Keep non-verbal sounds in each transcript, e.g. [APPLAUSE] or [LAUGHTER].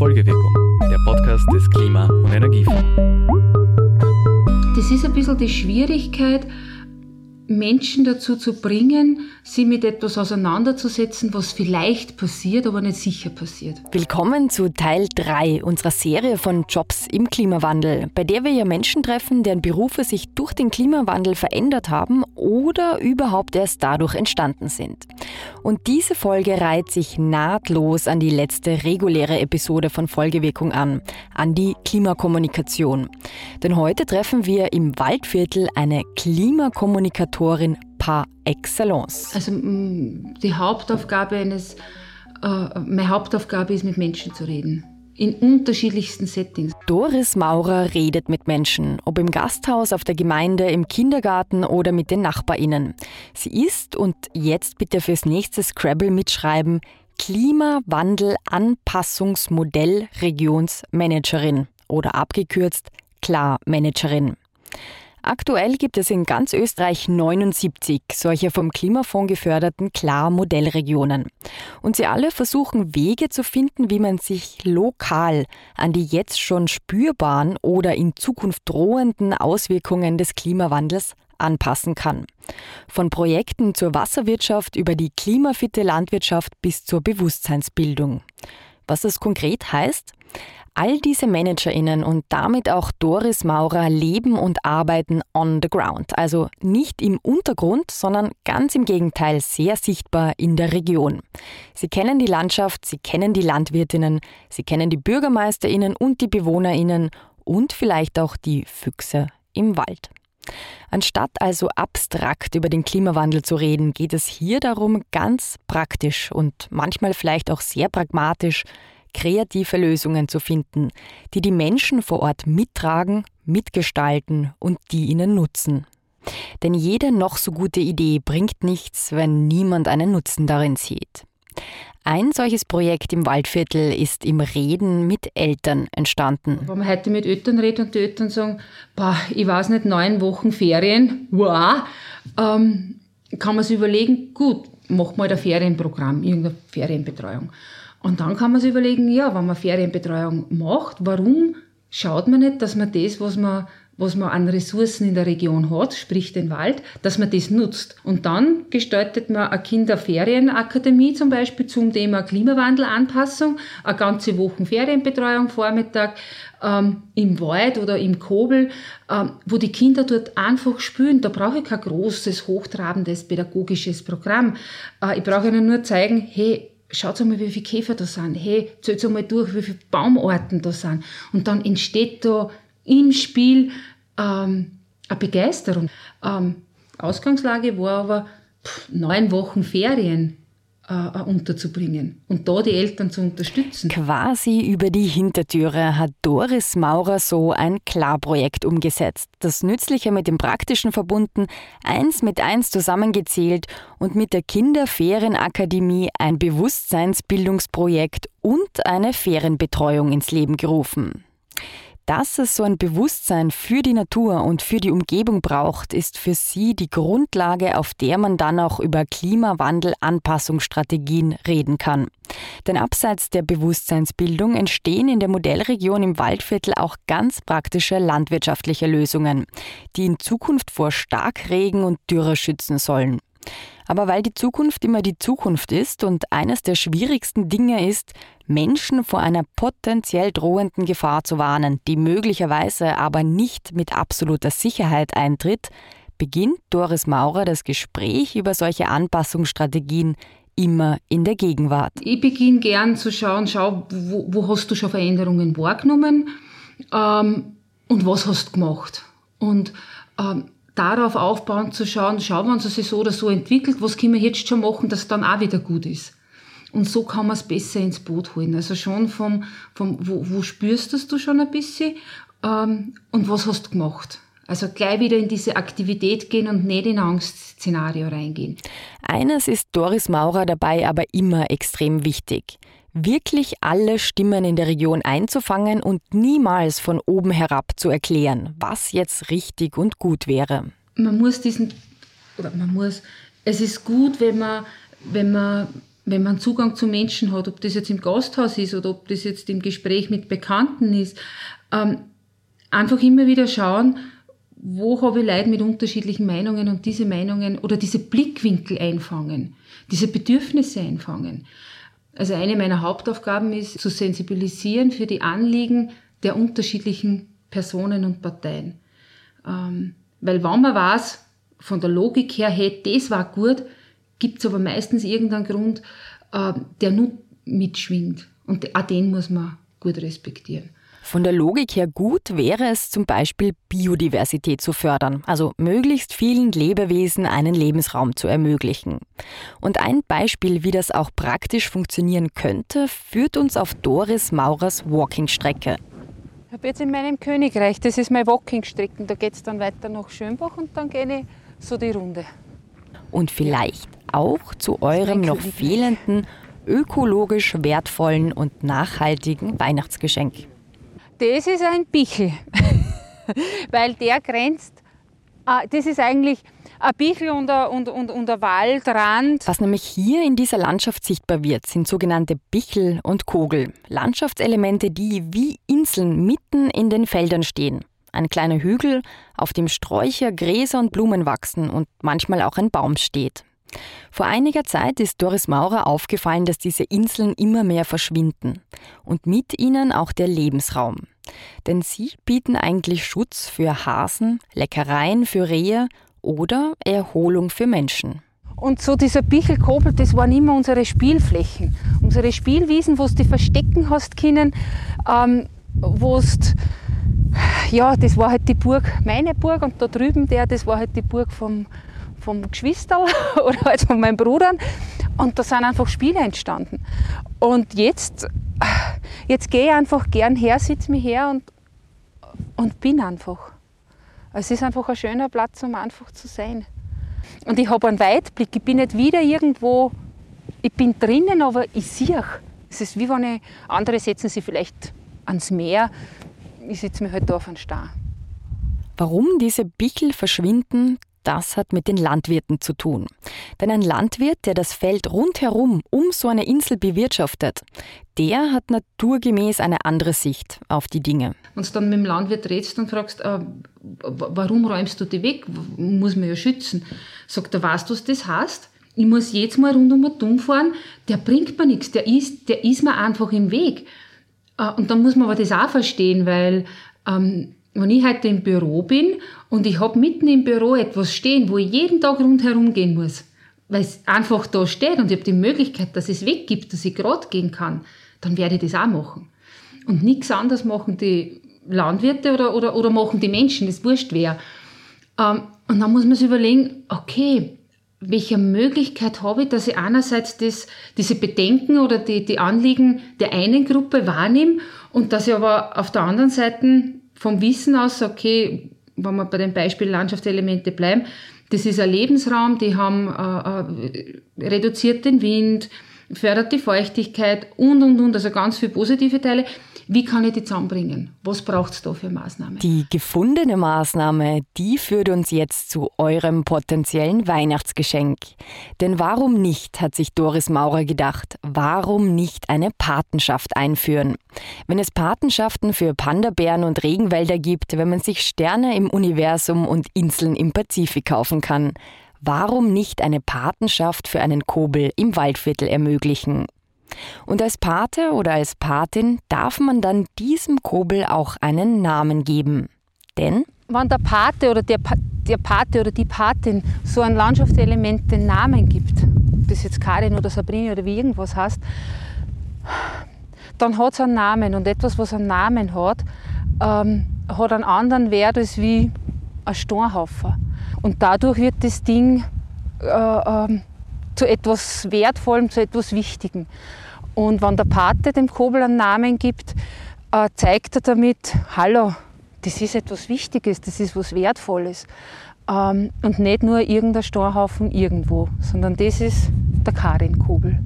Folgewirkung, der Podcast des Klima- und Energiefonds. Das ist ein bisschen die Schwierigkeit, Menschen dazu zu bringen, sie mit etwas auseinanderzusetzen, was vielleicht passiert, aber nicht sicher passiert. Willkommen zu Teil 3 unserer Serie von Jobs im Klimawandel, bei der wir ja Menschen treffen, deren Berufe sich durch den Klimawandel verändert haben oder überhaupt erst dadurch entstanden sind. Und diese Folge reiht sich nahtlos an die letzte reguläre Episode von Folgewirkung an, an die Klimakommunikation. Denn heute treffen wir im Waldviertel eine Klimakommunikatorin par excellence. Also die Hauptaufgabe eines, äh, meine Hauptaufgabe ist, mit Menschen zu reden. In unterschiedlichsten Settings. Doris Maurer redet mit Menschen, ob im Gasthaus, auf der Gemeinde, im Kindergarten oder mit den NachbarInnen. Sie ist, und jetzt bitte fürs nächste Scrabble mitschreiben, Klimawandel-Anpassungsmodell Regionsmanagerin oder abgekürzt Klar-Managerin. Aktuell gibt es in ganz Österreich 79 solcher vom Klimafonds geförderten Klar-Modellregionen. Und sie alle versuchen Wege zu finden, wie man sich lokal an die jetzt schon spürbaren oder in Zukunft drohenden Auswirkungen des Klimawandels anpassen kann. Von Projekten zur Wasserwirtschaft über die klimafitte Landwirtschaft bis zur Bewusstseinsbildung. Was das konkret heißt? All diese ManagerInnen und damit auch Doris Maurer leben und arbeiten on the ground, also nicht im Untergrund, sondern ganz im Gegenteil sehr sichtbar in der Region. Sie kennen die Landschaft, sie kennen die Landwirtinnen, sie kennen die BürgermeisterInnen und die BewohnerInnen und vielleicht auch die Füchse im Wald. Anstatt also abstrakt über den Klimawandel zu reden, geht es hier darum, ganz praktisch und manchmal vielleicht auch sehr pragmatisch kreative Lösungen zu finden, die die Menschen vor Ort mittragen, mitgestalten und die ihnen nutzen. Denn jede noch so gute Idee bringt nichts, wenn niemand einen Nutzen darin sieht. Ein solches Projekt im Waldviertel ist im Reden mit Eltern entstanden. Wenn man heute mit Eltern redet und die Eltern sagen, boah, ich weiß nicht, neun Wochen Ferien, wow, ähm, kann man sich überlegen, gut, mach mal ein Ferienprogramm, irgendeine Ferienbetreuung. Und dann kann man sich überlegen, ja, wenn man Ferienbetreuung macht, warum schaut man nicht, dass man das, was man, was man an Ressourcen in der Region hat, sprich den Wald, dass man das nutzt. Und dann gestaltet man eine Kinderferienakademie zum Beispiel zum Thema Klimawandelanpassung, eine ganze Woche Ferienbetreuung Vormittag ähm, im Wald oder im Kobel, ähm, wo die Kinder dort einfach spüren. Da brauche ich kein großes, hochtrabendes pädagogisches Programm. Äh, ich brauche ihnen nur zeigen, hey, schaut mal, wie viele Käfer da sind. Hey, zählt mal durch, wie viele Baumarten da sind. Und dann entsteht da im Spiel ähm, eine Begeisterung. Ähm, Ausgangslage war aber pff, neun Wochen Ferien äh, unterzubringen und da die Eltern zu unterstützen. Quasi über die Hintertüre hat Doris Maurer so ein Klarprojekt umgesetzt. Das Nützliche mit dem Praktischen verbunden, eins mit eins zusammengezählt und mit der Kinderferienakademie ein Bewusstseinsbildungsprojekt und eine Ferienbetreuung ins Leben gerufen. Dass es so ein Bewusstsein für die Natur und für die Umgebung braucht, ist für sie die Grundlage, auf der man dann auch über Klimawandel-Anpassungsstrategien reden kann. Denn abseits der Bewusstseinsbildung entstehen in der Modellregion im Waldviertel auch ganz praktische landwirtschaftliche Lösungen, die in Zukunft vor Starkregen und Dürre schützen sollen. Aber weil die Zukunft immer die Zukunft ist und eines der schwierigsten Dinge ist, Menschen vor einer potenziell drohenden Gefahr zu warnen, die möglicherweise aber nicht mit absoluter Sicherheit eintritt, beginnt Doris Maurer das Gespräch über solche Anpassungsstrategien immer in der Gegenwart. Ich beginne gern zu schauen, schau, wo, wo hast du schon Veränderungen wahrgenommen ähm, und was hast du gemacht. Und ähm, darauf aufbauend zu schauen, schau, wenn es sich so oder so entwickelt, was können wir jetzt schon machen, dass es dann auch wieder gut ist. Und so kann man es besser ins Boot holen. Also schon vom, vom wo, wo spürst du schon ein bisschen ähm, und was hast du gemacht. Also gleich wieder in diese Aktivität gehen und nicht in Angstszenario reingehen. Eines ist Doris Maurer dabei aber immer extrem wichtig wirklich alle Stimmen in der Region einzufangen und niemals von oben herab zu erklären, was jetzt richtig und gut wäre. Man muss diesen, oder man muss, es ist gut, wenn man wenn man, wenn man Zugang zu Menschen hat, ob das jetzt im Gasthaus ist oder ob das jetzt im Gespräch mit Bekannten ist, ähm, einfach immer wieder schauen, wo habe ich Leute mit unterschiedlichen Meinungen und diese Meinungen oder diese Blickwinkel einfangen, diese Bedürfnisse einfangen. Also eine meiner Hauptaufgaben ist, zu sensibilisieren für die Anliegen der unterschiedlichen Personen und Parteien. Ähm, weil wenn man weiß, von der Logik her, hey, das war gut, gibt es aber meistens irgendeinen Grund, äh, der nur mitschwingt. Und auch den muss man gut respektieren. Von der Logik her gut wäre es zum Beispiel, Biodiversität zu fördern, also möglichst vielen Lebewesen einen Lebensraum zu ermöglichen. Und ein Beispiel, wie das auch praktisch funktionieren könnte, führt uns auf Doris Maurers Walking-Strecke. Ich habe jetzt in meinem Königreich, das ist mein Walking-Strecken, da geht es dann weiter nach Schönbach und dann gehe ich so die Runde. Und vielleicht auch zu eurem noch fehlenden, ökologisch wertvollen und nachhaltigen Weihnachtsgeschenk. Das ist ein Bichel, [LAUGHS] weil der grenzt, ah, das ist eigentlich ein Bichel und ein, und, und, und ein Waldrand. Was nämlich hier in dieser Landschaft sichtbar wird, sind sogenannte Bichel und Kogel. Landschaftselemente, die wie Inseln mitten in den Feldern stehen. Ein kleiner Hügel, auf dem Sträucher, Gräser und Blumen wachsen und manchmal auch ein Baum steht. Vor einiger Zeit ist Doris Maurer aufgefallen, dass diese Inseln immer mehr verschwinden und mit ihnen auch der Lebensraum. Denn sie bieten eigentlich Schutz für Hasen, Leckereien für Rehe oder Erholung für Menschen. Und so dieser Bichelkobel, das waren immer unsere Spielflächen, unsere Spielwiesen, wo du die verstecken hast können, ähm, wo ja, das war halt die Burg, meine Burg und da drüben der, das war halt die Burg vom, vom Geschwister [LAUGHS] oder halt von meinen Brudern. Und da sind einfach Spiele entstanden. Und jetzt, jetzt gehe ich einfach gern her, sitze mich her und, und bin einfach. Es ist einfach ein schöner Platz, um einfach zu sein. Und ich habe einen Weitblick. Ich bin nicht wieder irgendwo, ich bin drinnen, aber ich sehe. Es ist wie wenn ich, andere setzen sich vielleicht ans Meer. Ich sitze mir halt da auf einen Star. Warum diese Bichel verschwinden, das hat mit den Landwirten zu tun. Denn ein Landwirt, der das Feld rundherum um so eine Insel bewirtschaftet, der hat naturgemäß eine andere Sicht auf die Dinge. Wenn du dann mit dem Landwirt redest und fragst, äh, warum räumst du die weg? Muss man ja schützen. Sagt er, weißt du, was das heißt? Ich muss jetzt mal rund um den fahren, der bringt mir nichts, der ist, der ist mir einfach im Weg. Äh, und dann muss man aber das auch verstehen, weil ähm, wenn ich heute im Büro bin und ich habe mitten im Büro etwas stehen, wo ich jeden Tag rundherum gehen muss, weil es einfach da steht und ich habe die Möglichkeit, dass es weggibt, dass ich gerade gehen kann, dann werde ich das auch machen. Und nichts anderes machen die Landwirte oder, oder, oder machen die Menschen, das wurscht wer. Ähm, und dann muss man sich überlegen, okay, welche Möglichkeit habe ich, dass ich einerseits das, diese Bedenken oder die, die Anliegen der einen Gruppe wahrnehme und dass ich aber auf der anderen Seite vom Wissen aus, okay, wenn wir bei dem Beispiel Landschaftselemente bleiben, das ist ein Lebensraum, die haben äh, äh, reduziert den Wind, fördert die Feuchtigkeit und, und, und, also ganz viele positive Teile. Wie kann ich die zusammenbringen? Was braucht es da für Maßnahmen? Die gefundene Maßnahme, die führt uns jetzt zu eurem potenziellen Weihnachtsgeschenk. Denn warum nicht, hat sich Doris Maurer gedacht, warum nicht eine Patenschaft einführen? Wenn es Patenschaften für Panda-Bären und Regenwälder gibt, wenn man sich Sterne im Universum und Inseln im Pazifik kaufen kann, warum nicht eine Patenschaft für einen Kobel im Waldviertel ermöglichen? Und als Pate oder als Patin darf man dann diesem Kobel auch einen Namen geben. Denn wenn der Pate oder der, der Pate oder die Patin so ein Landschaftselement den Namen gibt, ob das jetzt Karin oder Sabrina oder wie irgendwas heißt, dann hat es einen Namen. Und etwas, was einen Namen hat, ähm, hat einen anderen Wert als wie ein Steinhaufen. Und dadurch wird das Ding äh, äh, zu etwas Wertvollem, zu etwas Wichtigem. Und wenn der Pate dem Kobel einen Namen gibt, äh, zeigt er damit, hallo, das ist etwas Wichtiges, das ist etwas Wertvolles. Ähm, und nicht nur irgendein Storhaufen irgendwo, sondern das ist der Karin-Kobel.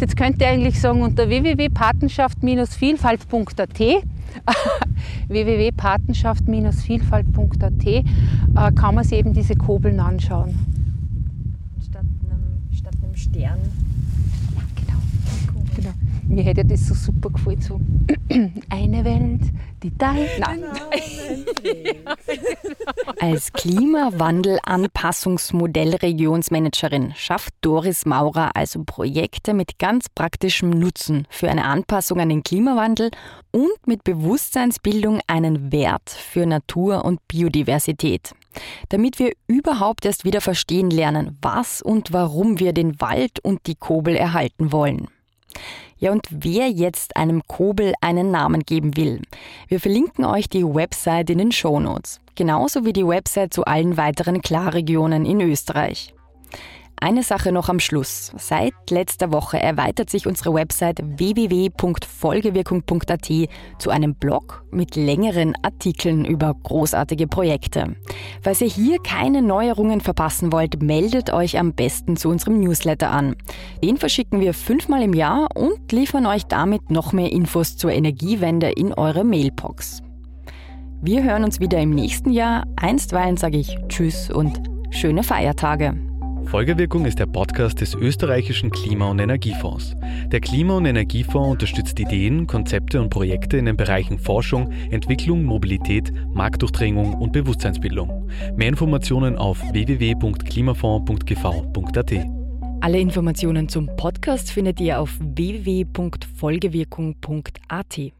Jetzt könnt ihr eigentlich sagen, unter www.patenschaft-vielfalt.at [LAUGHS] www.patenschaft-vielfalt.at äh, kann man sich eben diese Kobeln anschauen. Statt einem, statt einem Stern Mir hätte das so super gefallen, so [CLEARS THROAT] eine Welt, die dein... Nein. [LAUGHS] Als Klimawandel-Anpassungsmodell-Regionsmanagerin schafft Doris Maurer also Projekte mit ganz praktischem Nutzen für eine Anpassung an den Klimawandel und mit Bewusstseinsbildung einen Wert für Natur und Biodiversität. Damit wir überhaupt erst wieder verstehen lernen, was und warum wir den Wald und die Kobel erhalten wollen. Ja, und wer jetzt einem Kobel einen Namen geben will, wir verlinken euch die Website in den Shownotes, genauso wie die Website zu allen weiteren Klarregionen in Österreich. Eine Sache noch am Schluss. Seit letzter Woche erweitert sich unsere Website www.folgewirkung.at zu einem Blog mit längeren Artikeln über großartige Projekte. Falls ihr hier keine Neuerungen verpassen wollt, meldet euch am besten zu unserem Newsletter an. Den verschicken wir fünfmal im Jahr und liefern euch damit noch mehr Infos zur Energiewende in eure Mailbox. Wir hören uns wieder im nächsten Jahr. Einstweilen sage ich Tschüss und schöne Feiertage. Folgewirkung ist der Podcast des österreichischen Klima- und Energiefonds. Der Klima- und Energiefonds unterstützt Ideen, Konzepte und Projekte in den Bereichen Forschung, Entwicklung, Mobilität, Marktdurchdringung und Bewusstseinsbildung. Mehr Informationen auf www.klimafonds.gv.at. Alle Informationen zum Podcast findet ihr auf www.folgewirkung.at.